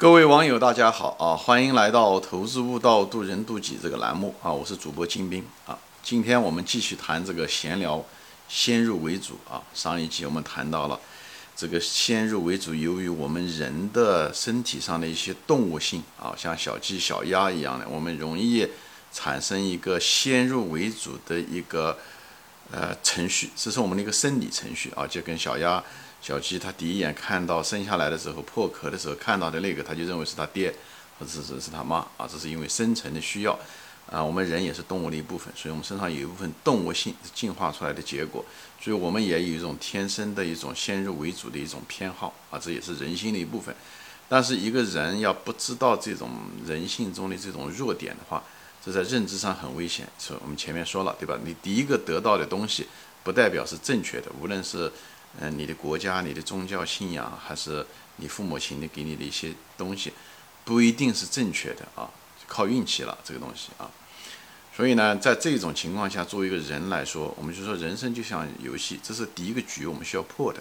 各位网友，大家好啊！欢迎来到《投资悟道，渡人渡己》这个栏目啊！我是主播金兵啊！今天我们继续谈这个闲聊，先入为主啊！上一集我们谈到了这个先入为主，由于我们人的身体上的一些动物性啊，像小鸡、小鸭一样的，我们容易产生一个先入为主的一个呃程序，这是我们的一个生理程序啊，就跟小鸭。小鸡它第一眼看到生下来的时候破壳的时候看到的那个，它就认为是它爹，或者是是它妈啊，这是因为生存的需要啊。我们人也是动物的一部分，所以我们身上有一部分动物性进化出来的结果，所以我们也有一种天生的一种先入为主的一种偏好啊，这也是人性的一部分。但是一个人要不知道这种人性中的这种弱点的话，这在认知上很危险。所以我们前面说了对吧？你第一个得到的东西不代表是正确的，无论是。嗯，你的国家、你的宗教信仰，还是你父母亲的给你的一些东西，不一定是正确的啊，靠运气了这个东西啊。所以呢，在这种情况下，作为一个人来说，我们就说人生就像游戏，这是第一个局我们需要破的。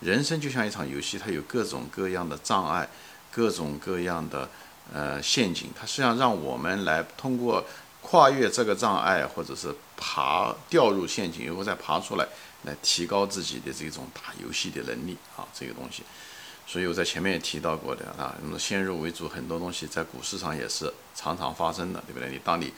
人生就像一场游戏，它有各种各样的障碍，各种各样的呃陷阱，它实际上让我们来通过跨越这个障碍，或者是爬掉入陷阱，然后再爬出来。来提高自己的这种打游戏的能力啊，这个东西，所以我在前面也提到过的啊，那么先入为主，很多东西在股市上也是常常发生的，对不对？你当你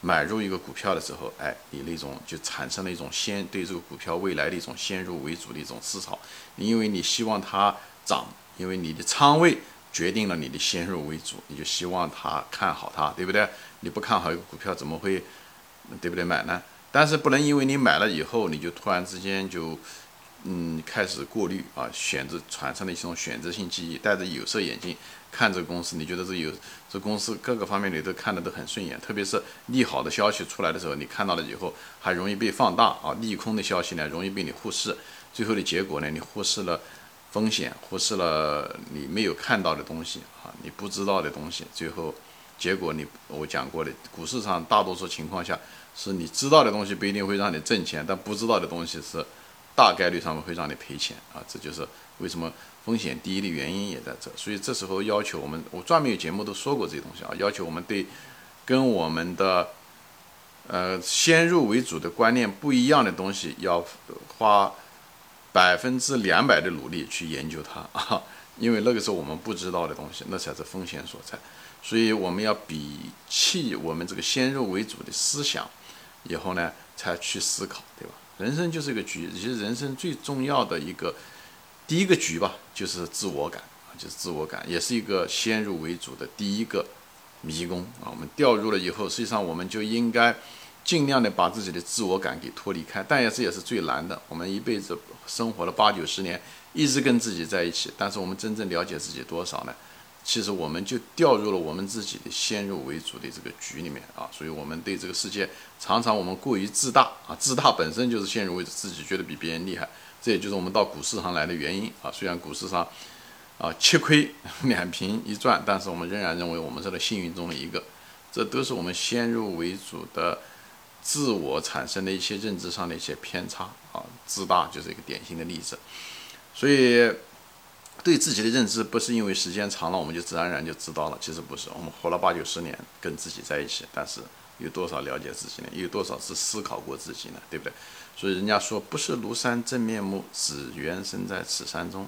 买入一个股票的时候，哎，你那种就产生了一种先对这个股票未来的一种先入为主的一种思潮，因为你希望它涨，因为你的仓位决定了你的先入为主，你就希望它看好它，对不对？你不看好一个股票，怎么会对不对买呢？但是不能因为你买了以后，你就突然之间就，嗯，开始过滤啊，选择产生了一种选择性记忆，戴着有色眼镜看这个公司，你觉得这有这公司各个方面你都看得都很顺眼，特别是利好的消息出来的时候，你看到了以后还容易被放大啊，利空的消息呢容易被你忽视，最后的结果呢，你忽视了风险，忽视了你没有看到的东西啊，你不知道的东西，最后结果你我讲过的，股市上大多数情况下。是你知道的东西不一定会让你挣钱，但不知道的东西是大概率上面会让你赔钱啊！这就是为什么风险第一的原因也在这。所以这时候要求我们，我专门有节目都说过这些东西啊，要求我们对跟我们的呃先入为主的观念不一样的东西，要花百分之两百的努力去研究它啊！因为那个时候我们不知道的东西，那才是风险所在。所以我们要摒弃我们这个先入为主的思想。以后呢，才去思考，对吧？人生就是一个局，其实人生最重要的一个第一个局吧，就是自我感啊，就是自我感，也是一个先入为主的第一个迷宫啊。我们掉入了以后，实际上我们就应该尽量的把自己的自我感给脱离开，但也是也是最难的。我们一辈子生活了八九十年，一直跟自己在一起，但是我们真正了解自己多少呢？其实我们就掉入了我们自己的先入为主的这个局里面啊，所以我们对这个世界常常我们过于自大啊，自大本身就是先入为主，自己觉得比别人厉害，这也就是我们到股市上来的原因啊。虽然股市上啊吃亏两平一赚，但是我们仍然认为我们是个幸运中的一个，这都是我们先入为主的自我产生的一些认知上的一些偏差啊，自大就是一个典型的例子，所以。对自己的认知不是因为时间长了我们就自然而然就知道了，其实不是。我们活了八九十年跟自己在一起，但是有多少了解自己呢？有多少是思考过自己呢？对不对？所以人家说不是庐山真面目，只缘身在此山中。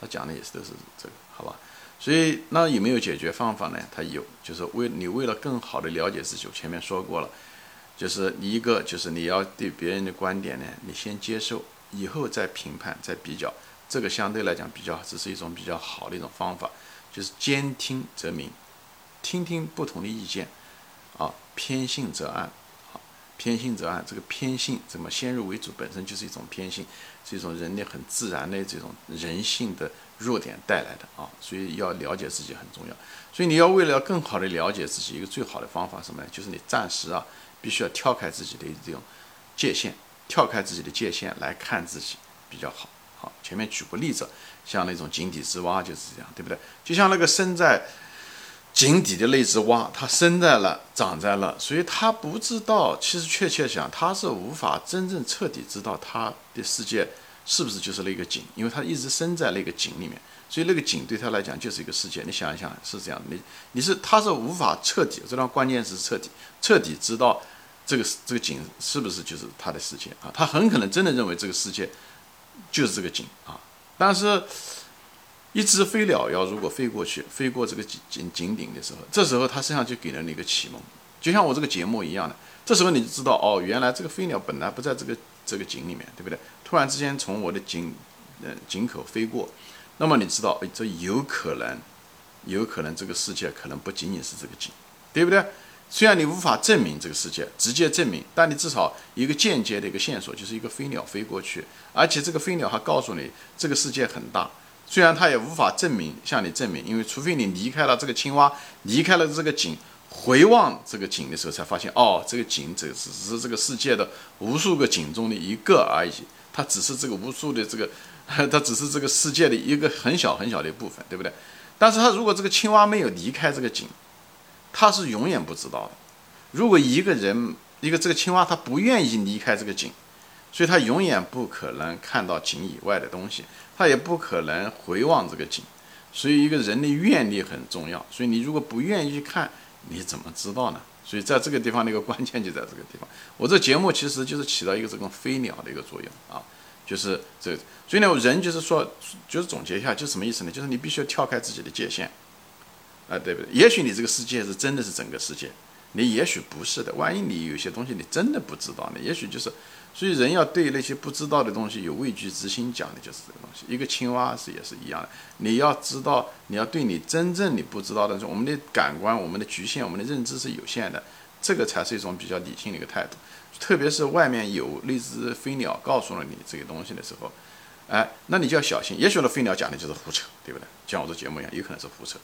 他讲的也是都是这个，好吧？所以那有没有解决方法呢？他有，就是为你为了更好的了解自己，我前面说过了，就是一个就是你要对别人的观点呢，你先接受，以后再评判，再比较。这个相对来讲比较，只是一种比较好的一种方法，就是兼听则明，听听不同的意见，啊，偏信则暗，啊，偏信则暗。这个偏信怎么先入为主，本身就是一种偏信，是一种人类很自然的这种人性的弱点带来的啊。所以要了解自己很重要。所以你要为了更好的了解自己，一个最好的方法什么呢？就是你暂时啊，必须要跳开自己的这种界限，跳开自己的界限来看自己比较好。好，前面举过例子，像那种井底之蛙就是这样，对不对？就像那个生在井底的那只蛙，它生在了，长在了，所以它不知道。其实确切讲，它是无法真正彻底知道它的世界是不是就是那个井？因为它一直生在那个井里面，所以那个井对他来讲就是一个世界。你想一想，是这样的，你你是他是无法彻底，这段关键是彻底，彻底知道这个这个井是不是就是他的世界啊？他很可能真的认为这个世界就是这个井啊。但是，一只飞鸟要如果飞过去，飞过这个井井井顶的时候，这时候它身上就给了你一个启蒙，就像我这个节目一样的。这时候你就知道，哦，原来这个飞鸟本来不在这个这个井里面，对不对？突然之间从我的井，呃，井口飞过，那么你知道，哎，这有可能，有可能这个世界可能不仅仅是这个井，对不对？虽然你无法证明这个世界，直接证明，但你至少一个间接的一个线索，就是一个飞鸟飞过去，而且这个飞鸟还告诉你这个世界很大。虽然它也无法证明向你证明，因为除非你离开了这个青蛙，离开了这个井。回望这个井的时候，才发现哦，这个井只只是这个世界的无数个井中的一个而已，它只是这个无数的这个，它只是这个世界的一个很小很小的一部分，对不对？但是它如果这个青蛙没有离开这个井，它是永远不知道的。如果一个人一个这个青蛙它不愿意离开这个井，所以它永远不可能看到井以外的东西，它也不可能回望这个井。所以一个人的愿力很重要。所以你如果不愿意看，你怎么知道呢？所以在这个地方的一个关键就在这个地方。我这节目其实就是起到一个这种飞鸟的一个作用啊，就是这。所以呢，人就是说，就是总结一下，就什么意思呢？就是你必须要跳开自己的界限，啊，对不对？也许你这个世界是真的是整个世界，你也许不是的。万一你有些东西你真的不知道呢？也许就是。所以人要对那些不知道的东西有畏惧之心，讲的就是这个东西。一个青蛙是也是一样的，你要知道，你要对你真正你不知道的，我们的感官、我们的局限、我们的认知是有限的，这个才是一种比较理性的一个态度。特别是外面有那只飞鸟告诉了你这个东西的时候，哎，那你就要小心。也许那飞鸟讲的就是胡扯，对不对？像我这节目一样，有可能是胡扯，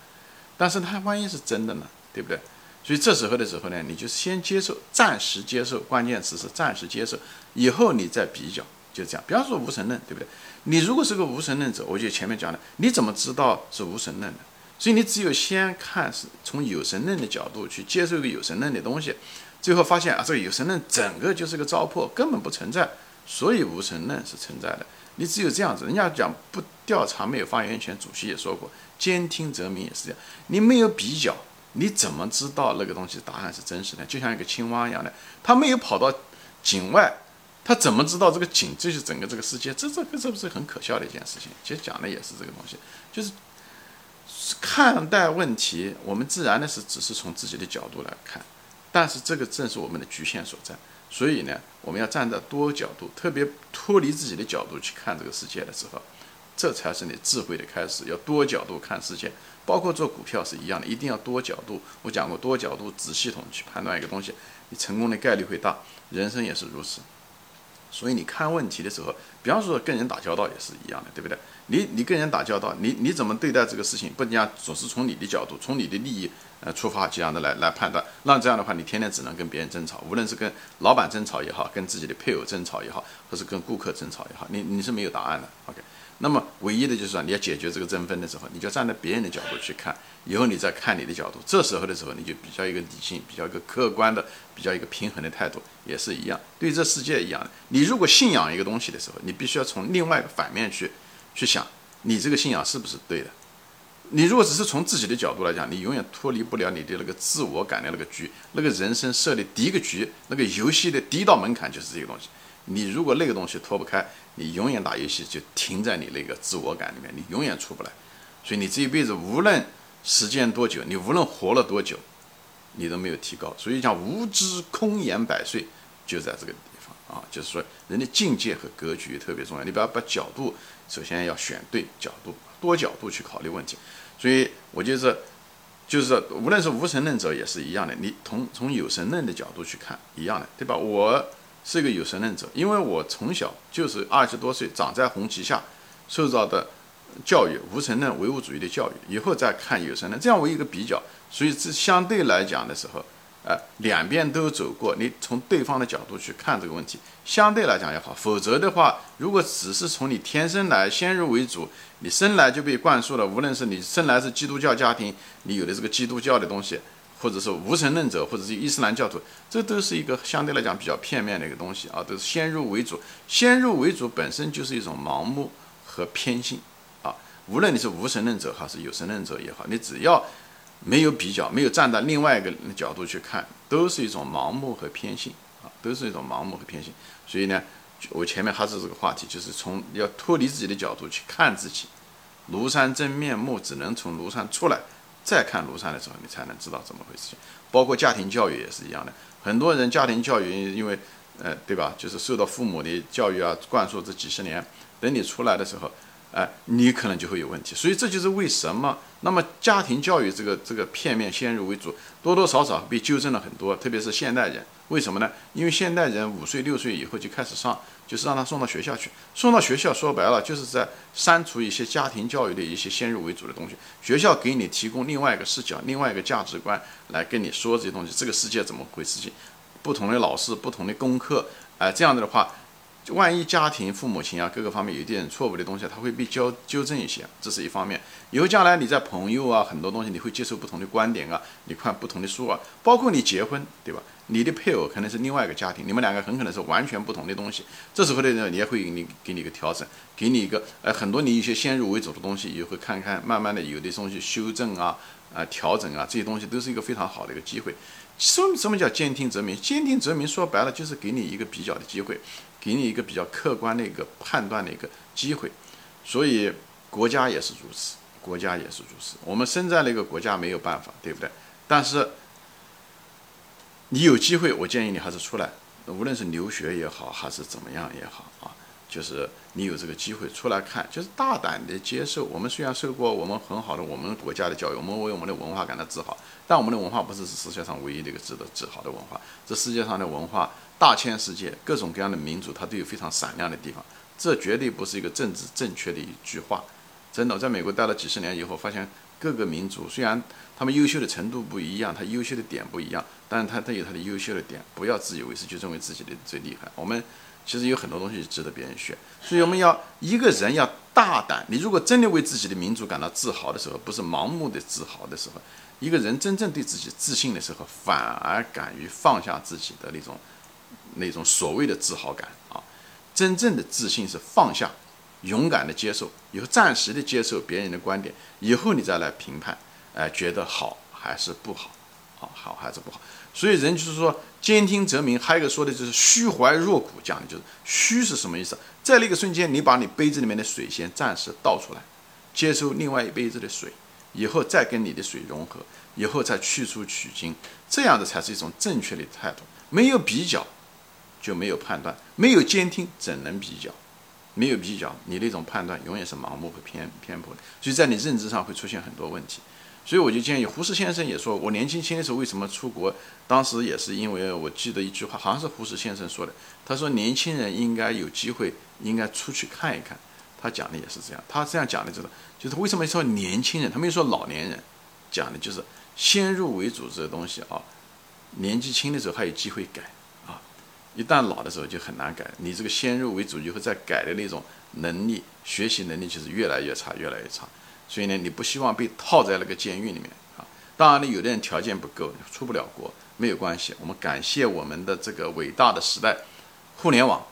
但是它万一是真的呢，对不对？所以这时候的时候呢，你就先接受，暂时接受，关键词是暂时接受，以后你再比较，就这样。比方说无神论，对不对？你如果是个无神论者，我就前面讲的，你怎么知道是无神论的？所以你只有先看是从有神论的角度去接受一个有神论的东西，最后发现啊，这个有神论整个就是个糟粕，根本不存在，所以无神论是存在的。你只有这样子，人家讲不调查没有发言权，主席也说过，兼听则明也是这样，你没有比较。你怎么知道那个东西答案是真实的？就像一个青蛙一样的，它没有跑到井外，它怎么知道这个井就是整个这个世界？这这个这不是很可笑的一件事情？其实讲的也是这个东西，就是看待问题，我们自然的是只是从自己的角度来看，但是这个正是我们的局限所在。所以呢，我们要站在多角度，特别脱离自己的角度去看这个世界的时候，这才是你智慧的开始。要多角度看世界。包括做股票是一样的，一定要多角度。我讲过多角度子系统去判断一个东西，你成功的概率会大。人生也是如此。所以你看问题的时候，比方说跟人打交道也是一样的，对不对？你你跟人打交道，你你怎么对待这个事情？不讲总是从你的角度、从你的利益呃出发这样的来来判断。那这样的话，你天天只能跟别人争吵，无论是跟老板争吵也好，跟自己的配偶争吵也好，或是跟顾客争吵也好，你你是没有答案的。OK。那么唯一的就是说，你要解决这个争分的时候，你就站在别人的角度去看，以后你再看你的角度，这时候的时候，你就比较一个理性、比较一个客观的、比较一个平衡的态度，也是一样。对这世界一样，你如果信仰一个东西的时候，你必须要从另外一个反面去去想，你这个信仰是不是对的？你如果只是从自己的角度来讲，你永远脱离不了你的那个自我感的那个局，那个人生设的第一个局，那个游戏的第一道门槛就是这个东西。你如果那个东西脱不开，你永远打游戏就停在你那个自我感里面，你永远出不来。所以你这一辈子无论时间多久，你无论活了多久，你都没有提高。所以讲无知空言百岁，就在这个地方啊，就是说人的境界和格局特别重要。你不要把角度，首先要选对角度，多角度去考虑问题。所以我就是，就是，无论是无神论者也是一样的，你从从有神论的角度去看，一样的，对吧？我。是一个有神论者，因为我从小就是二十多岁长在红旗下，受到的教育无神论唯物主义的教育，以后再看有神论，这样为一个比较，所以这相对来讲的时候，呃，两边都走过，你从对方的角度去看这个问题，相对来讲也好。否则的话，如果只是从你天生来先入为主，你生来就被灌输了，无论是你生来是基督教家庭，你有的这个基督教的东西。或者是无神论者，或者是伊斯兰教徒，这都是一个相对来讲比较片面的一个东西啊，都是先入为主。先入为主本身就是一种盲目和偏心啊。无论你是无神论者还是有神论者也好，你只要没有比较，没有站在另外一个角度去看，都是一种盲目和偏心啊，都是一种盲目和偏心。所以呢，我前面还是这个话题，就是从要脱离自己的角度去看自己，庐山真面目只能从庐山出来。再看庐山的时候，你才能知道怎么回事。包括家庭教育也是一样的，很多人家庭教育因为，呃，对吧？就是受到父母的教育啊灌输这几十年，等你出来的时候。哎，你可能就会有问题，所以这就是为什么。那么家庭教育这个这个片面先入为主，多多少少被纠正了很多，特别是现代人。为什么呢？因为现代人五岁六岁以后就开始上，就是让他送到学校去。送到学校，说白了就是在删除一些家庭教育的一些先入为主的东西。学校给你提供另外一个视角、另外一个价值观来跟你说这些东西。这个世界怎么回事？情不同的老师、不同的功课，哎，这样子的话。万一家庭父母亲啊各个方面有一点错误的东西，他会被纠纠正一些，这是一方面。以后将来你在朋友啊很多东西，你会接受不同的观点啊，你看不同的书啊，包括你结婚，对吧？你的配偶可能是另外一个家庭，你们两个很可能是完全不同的东西。这时候的人，你也会给你给你一个调整，给你一个呃很多你一些先入为主的东西，也会看看慢慢的有的东西修正啊啊调整啊，这些东西都是一个非常好的一个机会。什什么叫兼听则明？兼听则明说白了就是给你一个比较的机会。给你一个比较客观的一个判断的一个机会，所以国家也是如此，国家也是如此。我们生在那个国家没有办法，对不对？但是你有机会，我建议你还是出来，无论是留学也好，还是怎么样也好啊，就是你有这个机会出来看，就是大胆的接受。我们虽然受过我们很好的我们国家的教育，我们为我们的文化感到自豪，但我们的文化不是世界上唯一的一个值得自豪的文化。这世界上的文化。大千世界，各种各样的民族，它都有非常闪亮的地方。这绝对不是一个政治正确的一句话。真的，在美国待了几十年以后，发现各个民族虽然他们优秀的程度不一样，他优秀的点不一样，但是他都有他的优秀的点。不要自以为是，就认为自己的最厉害。我们其实有很多东西值得别人学。所以我们要一个人要大胆。你如果真的为自己的民族感到自豪的时候，不是盲目的自豪的时候，一个人真正对自己自信的时候，反而敢于放下自己的那种。那种所谓的自豪感啊，真正的自信是放下，勇敢的接受，以后暂时的接受别人的观点，以后你再来评判，哎，觉得好还是不好，啊，好还是不好。所以人就是说，兼听则明。还有一个说的就是虚怀若谷，讲的就是虚是什么意思？在那个瞬间，你把你杯子里面的水先暂时倒出来，接收另外一杯子的水，以后再跟你的水融合，以后再去除取精，这样的才是一种正确的态度。没有比较。就没有判断，没有监听，怎能比较？没有比较，你那种判断永远是盲目和偏偏颇的，所以在你认知上会出现很多问题。所以我就建议胡适先生也说，我年轻轻的时候为什么出国？当时也是因为我记得一句话，好像是胡适先生说的，他说年轻人应该有机会，应该出去看一看。他讲的也是这样，他这样讲的就是，就是为什么说年轻人，他没有说老年人，讲的就是先入为主这个东西啊，年纪轻的时候还有机会改啊。一旦老的时候就很难改，你这个先入为主以后再改的那种能力、学习能力就是越来越差，越来越差。所以呢，你不希望被套在那个监狱里面啊。当然呢，有的人条件不够，出不了国，没有关系。我们感谢我们的这个伟大的时代，互联网，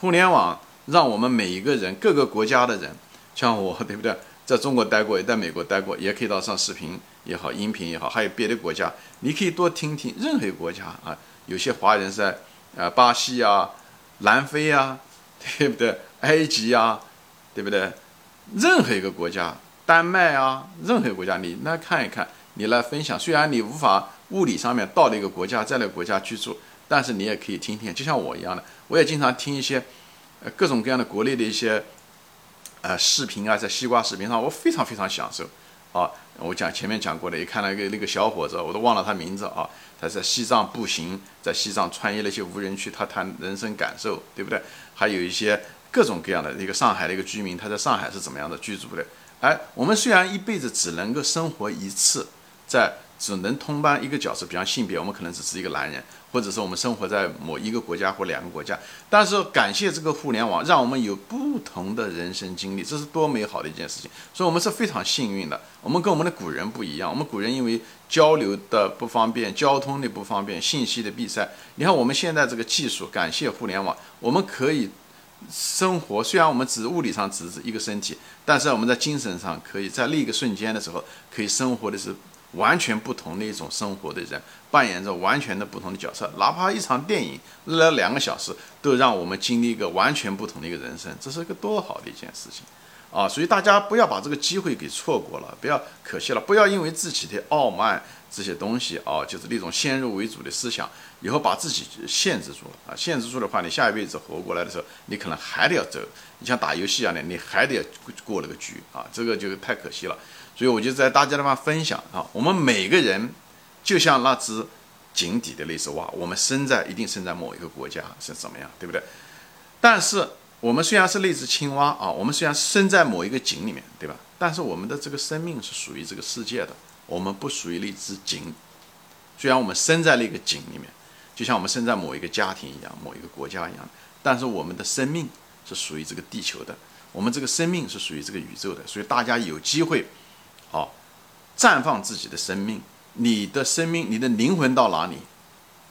互联网让我们每一个人、各个国家的人，像我，对不对？在中国待过，也在美国待过，也可以到上视频也好，音频也好，还有别的国家，你可以多听听任何国家啊。有些华人在。啊，巴西啊，南非啊，对不对？埃及啊，对不对？任何一个国家，丹麦啊，任何国家，你来看一看，你来分享。虽然你无法物理上面到那个国家，在那个国家居住，但是你也可以听听，就像我一样的，我也经常听一些，呃，各种各样的国内的一些，呃，视频啊，在西瓜视频上，我非常非常享受。啊，我讲前面讲过的，也看了一个那个小伙子，我都忘了他名字啊。他在西藏步行，在西藏穿越那些无人区，他谈人生感受，对不对？还有一些各种各样的一个上海的一个居民，他在上海是怎么样的居住的？哎，我们虽然一辈子只能够生活一次，在只能通班一个角色，比方性别，我们可能只是一个男人，或者是我们生活在某一个国家或两个国家。但是感谢这个互联网，让我们有不同的人生经历，这是多美好的一件事情。所以我们是非常幸运的。我们跟我们的古人不一样，我们古人因为交流的不方便，交通的不方便，信息的闭塞。你看我们现在这个技术，感谢互联网，我们可以生活。虽然我们只是物理上只是一个身体，但是我们在精神上，可以在另一个瞬间的时候，可以生活的是。完全不同的一种生活的人，扮演着完全的不同的角色。哪怕一场电影那两个小时，都让我们经历一个完全不同的一个人生，这是一个多好的一件事情啊！所以大家不要把这个机会给错过了，不要可惜了，不要因为自己的傲慢这些东西啊，就是那种先入为主的思想，以后把自己限制住了啊！限制住的话，你下一辈子活过来的时候，你可能还得要走。你像打游戏一样的，你还得要过那个局啊！这个就太可惜了。所以我就在大家的方分享啊，我们每个人就像那只井底的那只蛙，我们生在一定生在某一个国家是怎么样，对不对？但是我们虽然是那只青蛙啊，我们虽然生在某一个井里面，对吧？但是我们的这个生命是属于这个世界的，我们不属于那只井。虽然我们生在那个井里面，就像我们生在某一个家庭一样，某一个国家一样，但是我们的生命是属于这个地球的，我们这个生命是属于这个宇宙的。所以大家有机会。好，绽放自己的生命，你的生命，你的灵魂到哪里，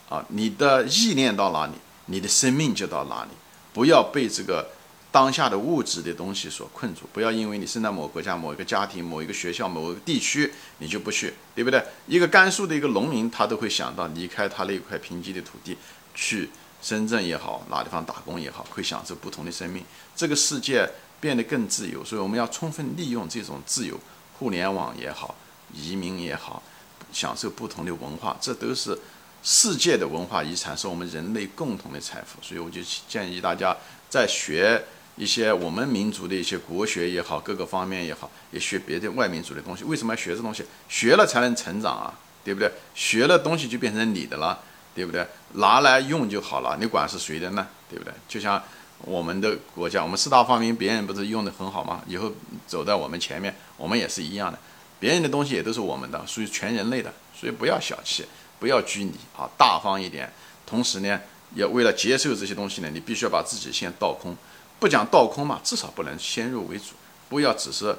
啊，你的意念到哪里，你的生命就到哪里。不要被这个当下的物质的东西所困住，不要因为你生在某国家、某一个家庭、某一个学校、某一个地区，你就不去，对不对？一个甘肃的一个农民，他都会想到离开他那块贫瘠的土地，去深圳也好，哪地方打工也好，会享受不同的生命。这个世界变得更自由，所以我们要充分利用这种自由。互联网也好，移民也好，享受不同的文化，这都是世界的文化遗产，是我们人类共同的财富。所以我就建议大家在学一些我们民族的一些国学也好，各个方面也好，也学别的外民族的东西。为什么要学这东西？学了才能成长啊，对不对？学了东西就变成你的了，对不对？拿来用就好了，你管是谁的呢？对不对？就像。我们的国家，我们四大发明，别人不是用的很好吗？以后走在我们前面，我们也是一样的。别人的东西也都是我们的，属于全人类的。所以不要小气，不要拘泥啊，大方一点。同时呢，也为了接受这些东西呢，你必须要把自己先倒空。不讲倒空嘛，至少不能先入为主。不要只是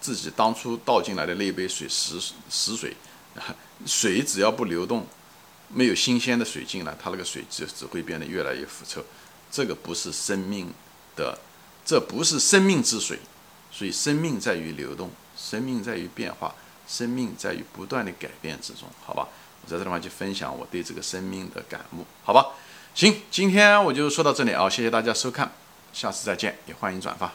自己当初倒进来的那一杯水死死水，水只要不流动，没有新鲜的水进来，它那个水就只会变得越来越腐臭。这个不是生命的，这不是生命之水，所以生命在于流动，生命在于变化，生命在于不断的改变之中，好吧？我在这地方就分享我对这个生命的感悟，好吧？行，今天我就说到这里啊，谢谢大家收看，下次再见，也欢迎转发。